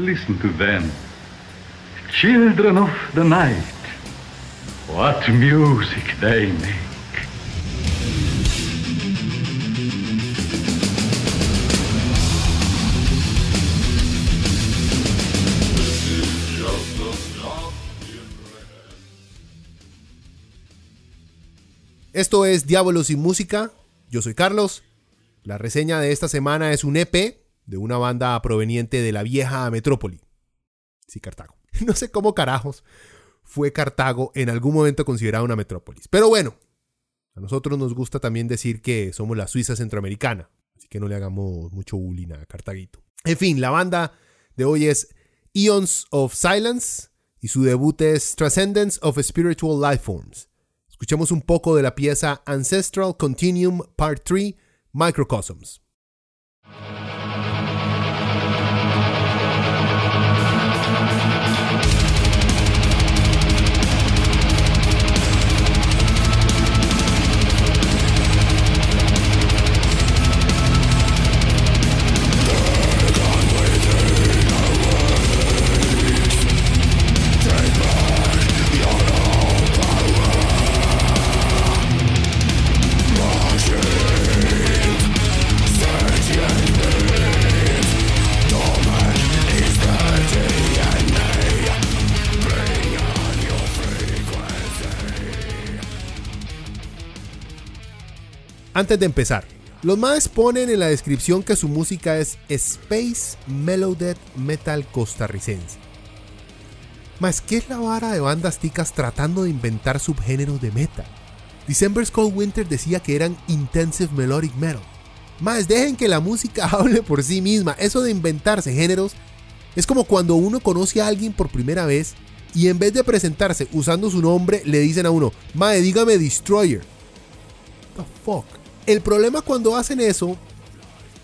Listen to them. Children of the night. What music they make. Esto es Diábolos y Música. Yo soy Carlos. La reseña de esta semana es un EP de una banda proveniente de la vieja metrópoli. Sí, Cartago. No sé cómo carajos fue Cartago en algún momento considerada una metrópolis. Pero bueno, a nosotros nos gusta también decir que somos la Suiza centroamericana. Así que no le hagamos mucho bullying a Cartaguito. En fin, la banda de hoy es Eons of Silence y su debut es Transcendence of Spiritual Lifeforms. Escuchemos un poco de la pieza Ancestral Continuum Part 3 Microcosms. Antes de empezar, los más ponen en la descripción que su música es Space Melodic Metal costarricense. Más, ¿qué es la vara de bandas ticas tratando de inventar subgéneros de metal? December's Cold Winter decía que eran Intensive Melodic Metal. Más, dejen que la música hable por sí misma. Eso de inventarse géneros es como cuando uno conoce a alguien por primera vez y en vez de presentarse usando su nombre, le dicen a uno, Mae, dígame Destroyer. The fuck. El problema cuando hacen eso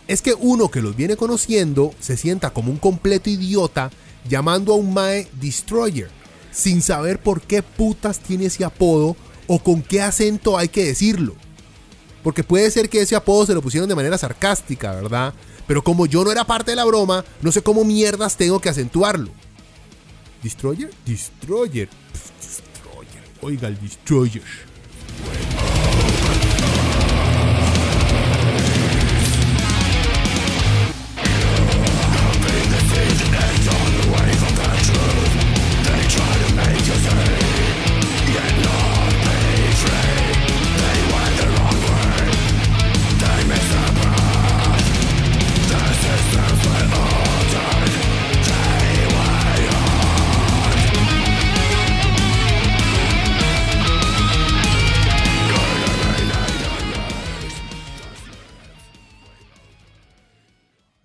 es que uno que los viene conociendo se sienta como un completo idiota llamando a un Mae Destroyer, sin saber por qué putas tiene ese apodo o con qué acento hay que decirlo. Porque puede ser que ese apodo se lo pusieron de manera sarcástica, ¿verdad? Pero como yo no era parte de la broma, no sé cómo mierdas tengo que acentuarlo. ¿Destroyer? Destroyer. destroyer. Oiga, el Destroyer.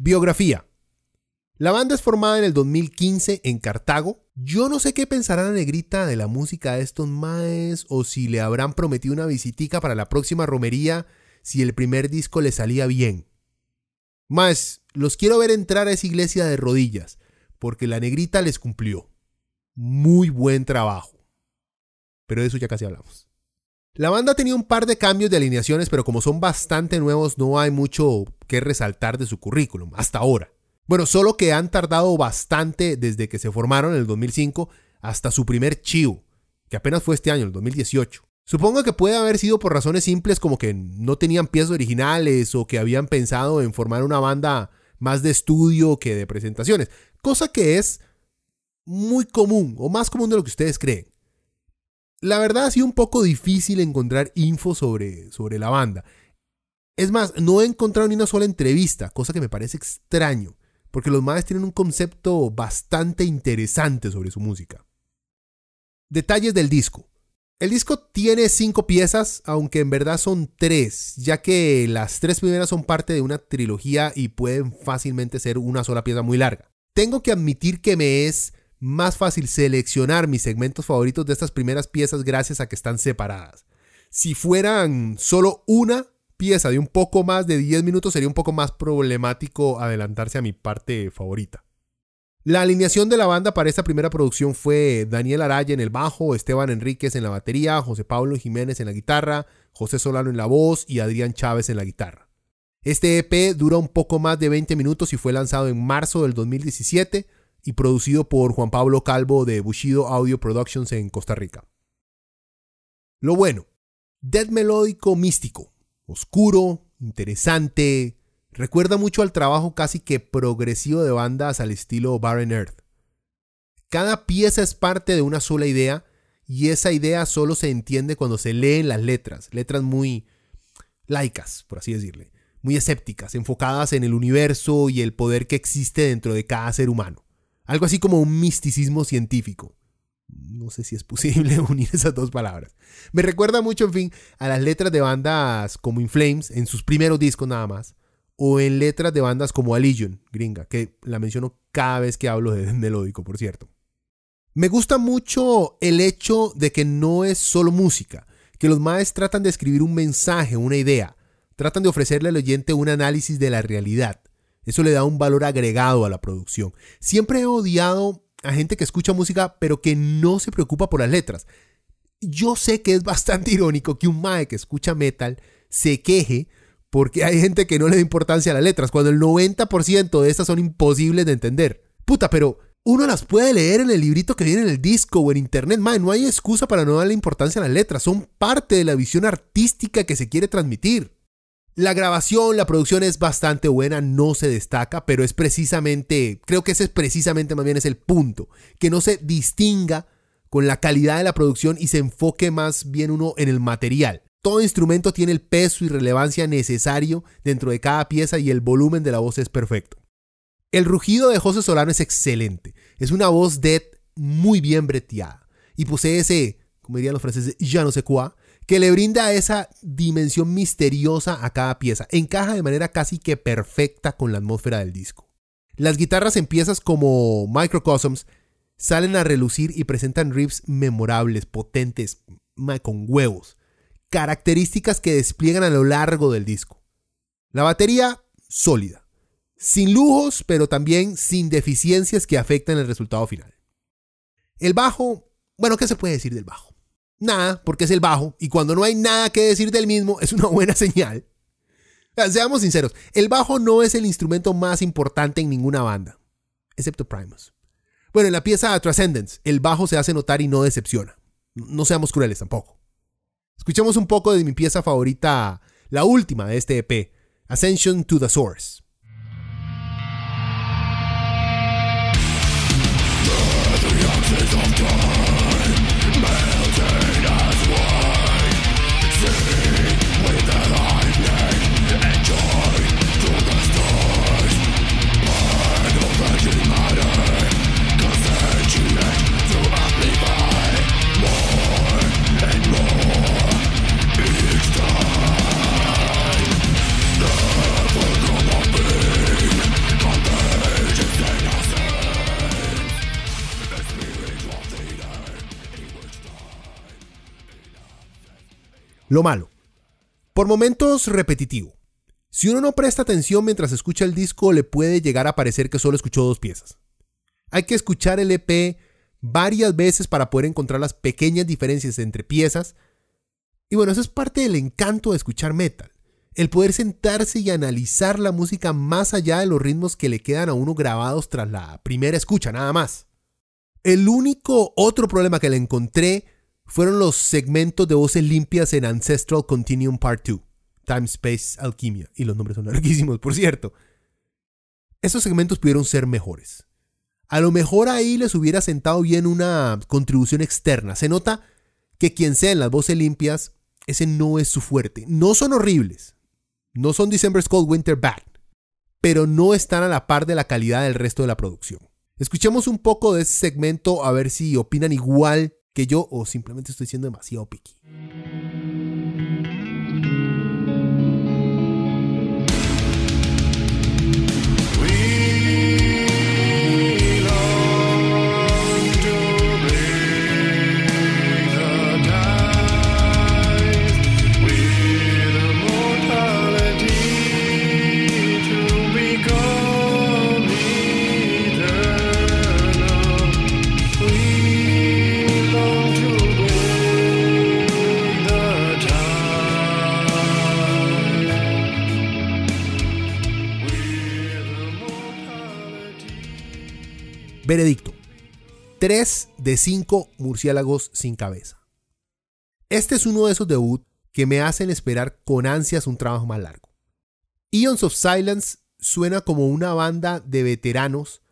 Biografía. La banda es formada en el 2015 en Cartago. Yo no sé qué pensará la negrita de la música de estos maes o si le habrán prometido una visitica para la próxima romería si el primer disco le salía bien. Más, los quiero ver entrar a esa iglesia de rodillas, porque la negrita les cumplió. Muy buen trabajo. Pero de eso ya casi hablamos. La banda tenía un par de cambios de alineaciones, pero como son bastante nuevos, no hay mucho que resaltar de su currículum hasta ahora. Bueno, solo que han tardado bastante desde que se formaron en el 2005 hasta su primer chivo, que apenas fue este año, el 2018. Supongo que puede haber sido por razones simples como que no tenían piezas originales o que habían pensado en formar una banda más de estudio que de presentaciones, cosa que es muy común o más común de lo que ustedes creen. La verdad ha sido un poco difícil encontrar info sobre, sobre la banda. Es más, no he encontrado ni una sola entrevista, cosa que me parece extraño, porque los madres tienen un concepto bastante interesante sobre su música. Detalles del disco. El disco tiene cinco piezas, aunque en verdad son tres, ya que las tres primeras son parte de una trilogía y pueden fácilmente ser una sola pieza muy larga. Tengo que admitir que me es más fácil seleccionar mis segmentos favoritos de estas primeras piezas gracias a que están separadas. Si fueran solo una pieza de un poco más de 10 minutos sería un poco más problemático adelantarse a mi parte favorita. La alineación de la banda para esta primera producción fue Daniel Araya en el bajo, Esteban Enríquez en la batería, José Pablo Jiménez en la guitarra, José Solano en la voz y Adrián Chávez en la guitarra. Este EP dura un poco más de 20 minutos y fue lanzado en marzo del 2017 y producido por Juan Pablo Calvo de Bushido Audio Productions en Costa Rica. Lo bueno, death melódico místico, oscuro, interesante, recuerda mucho al trabajo casi que progresivo de bandas al estilo Barren Earth. Cada pieza es parte de una sola idea y esa idea solo se entiende cuando se leen las letras, letras muy laicas, por así decirle, muy escépticas, enfocadas en el universo y el poder que existe dentro de cada ser humano. Algo así como un misticismo científico. No sé si es posible unir esas dos palabras. Me recuerda mucho, en fin, a las letras de bandas como In Flames, en sus primeros discos nada más, o en letras de bandas como Allegion, gringa, que la menciono cada vez que hablo de melódico, por cierto. Me gusta mucho el hecho de que no es solo música, que los maes tratan de escribir un mensaje, una idea, tratan de ofrecerle al oyente un análisis de la realidad. Eso le da un valor agregado a la producción. Siempre he odiado a gente que escucha música pero que no se preocupa por las letras. Yo sé que es bastante irónico que un mae que escucha metal se queje porque hay gente que no le da importancia a las letras, cuando el 90% de estas son imposibles de entender. Puta, pero uno las puede leer en el librito que viene en el disco o en internet. Mae, no hay excusa para no darle importancia a las letras. Son parte de la visión artística que se quiere transmitir. La grabación, la producción es bastante buena, no se destaca, pero es precisamente, creo que ese es precisamente más bien es el punto, que no se distinga con la calidad de la producción y se enfoque más bien uno en el material. Todo instrumento tiene el peso y relevancia necesario dentro de cada pieza y el volumen de la voz es perfecto. El rugido de José Solano es excelente, es una voz dead muy bien breteada y posee ese, como dirían los franceses, ya no sé cuá, que le brinda esa dimensión misteriosa a cada pieza. Encaja de manera casi que perfecta con la atmósfera del disco. Las guitarras en piezas como Microcosms salen a relucir y presentan riffs memorables, potentes, con huevos, características que despliegan a lo largo del disco. La batería, sólida, sin lujos, pero también sin deficiencias que afecten el resultado final. El bajo, bueno, ¿qué se puede decir del bajo? Nada, porque es el bajo, y cuando no hay nada que decir del mismo, es una buena señal. Seamos sinceros, el bajo no es el instrumento más importante en ninguna banda, excepto Primus. Bueno, en la pieza Transcendence, el bajo se hace notar y no decepciona. No seamos crueles tampoco. Escuchemos un poco de mi pieza favorita, la última de este EP, Ascension to the Source. Lo malo. Por momentos repetitivo. Si uno no presta atención mientras escucha el disco, le puede llegar a parecer que solo escuchó dos piezas. Hay que escuchar el EP varias veces para poder encontrar las pequeñas diferencias entre piezas. Y bueno, eso es parte del encanto de escuchar metal. El poder sentarse y analizar la música más allá de los ritmos que le quedan a uno grabados tras la primera escucha, nada más. El único otro problema que le encontré fueron los segmentos de voces limpias en Ancestral Continuum Part 2, Time Space Alchemia, y los nombres son larguísimos, por cierto. Esos segmentos pudieron ser mejores. A lo mejor ahí les hubiera sentado bien una contribución externa. Se nota que quien sea en las voces limpias, ese no es su fuerte. No son horribles. No son December's Cold Winter Bad. Pero no están a la par de la calidad del resto de la producción. Escuchemos un poco de ese segmento a ver si opinan igual que yo o simplemente estoy siendo demasiado picky. Veredicto. 3 de 5 murciélagos sin cabeza. Este es uno de esos debut que me hacen esperar con ansias un trabajo más largo. Eons of Silence suena como una banda de veteranos,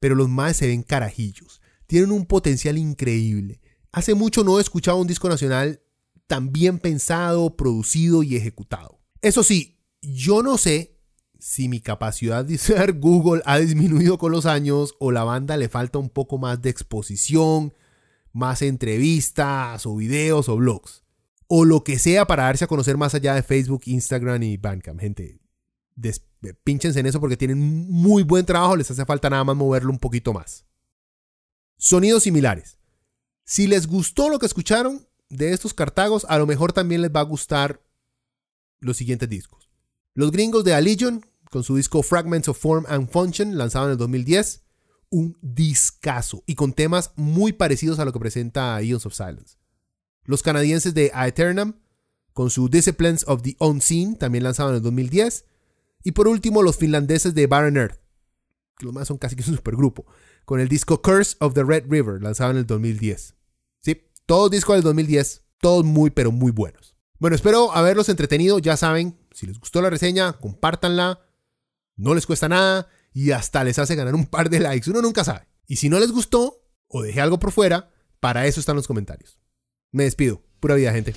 pero los más se ven carajillos. Tienen un potencial increíble. Hace mucho no he escuchado un disco nacional tan bien pensado, producido y ejecutado. Eso sí, yo no sé si mi capacidad de usar Google ha disminuido con los años o la banda le falta un poco más de exposición, más entrevistas o videos o blogs. O lo que sea para darse a conocer más allá de Facebook, Instagram y Bandcamp. Gente, pinchense en eso porque tienen muy buen trabajo, les hace falta nada más moverlo un poquito más. Sonidos similares. Si les gustó lo que escucharon de estos cartagos, a lo mejor también les va a gustar los siguientes discos. Los gringos de Allegion, con su disco Fragments of Form and Function, lanzado en el 2010, un discazo y con temas muy parecidos a lo que presenta Eons of Silence. Los canadienses de Aeternam, con su Disciplines of the Unseen, también lanzado en el 2010, y por último, los finlandeses de Barren Earth, que los más son casi que un supergrupo, con el disco Curse of the Red River, lanzado en el 2010. Sí, todos discos del 2010, todos muy pero muy buenos. Bueno, espero haberlos entretenido, ya saben, si les gustó la reseña, compártanla, no les cuesta nada y hasta les hace ganar un par de likes, uno nunca sabe. Y si no les gustó o dejé algo por fuera, para eso están los comentarios. Me despido, pura vida gente.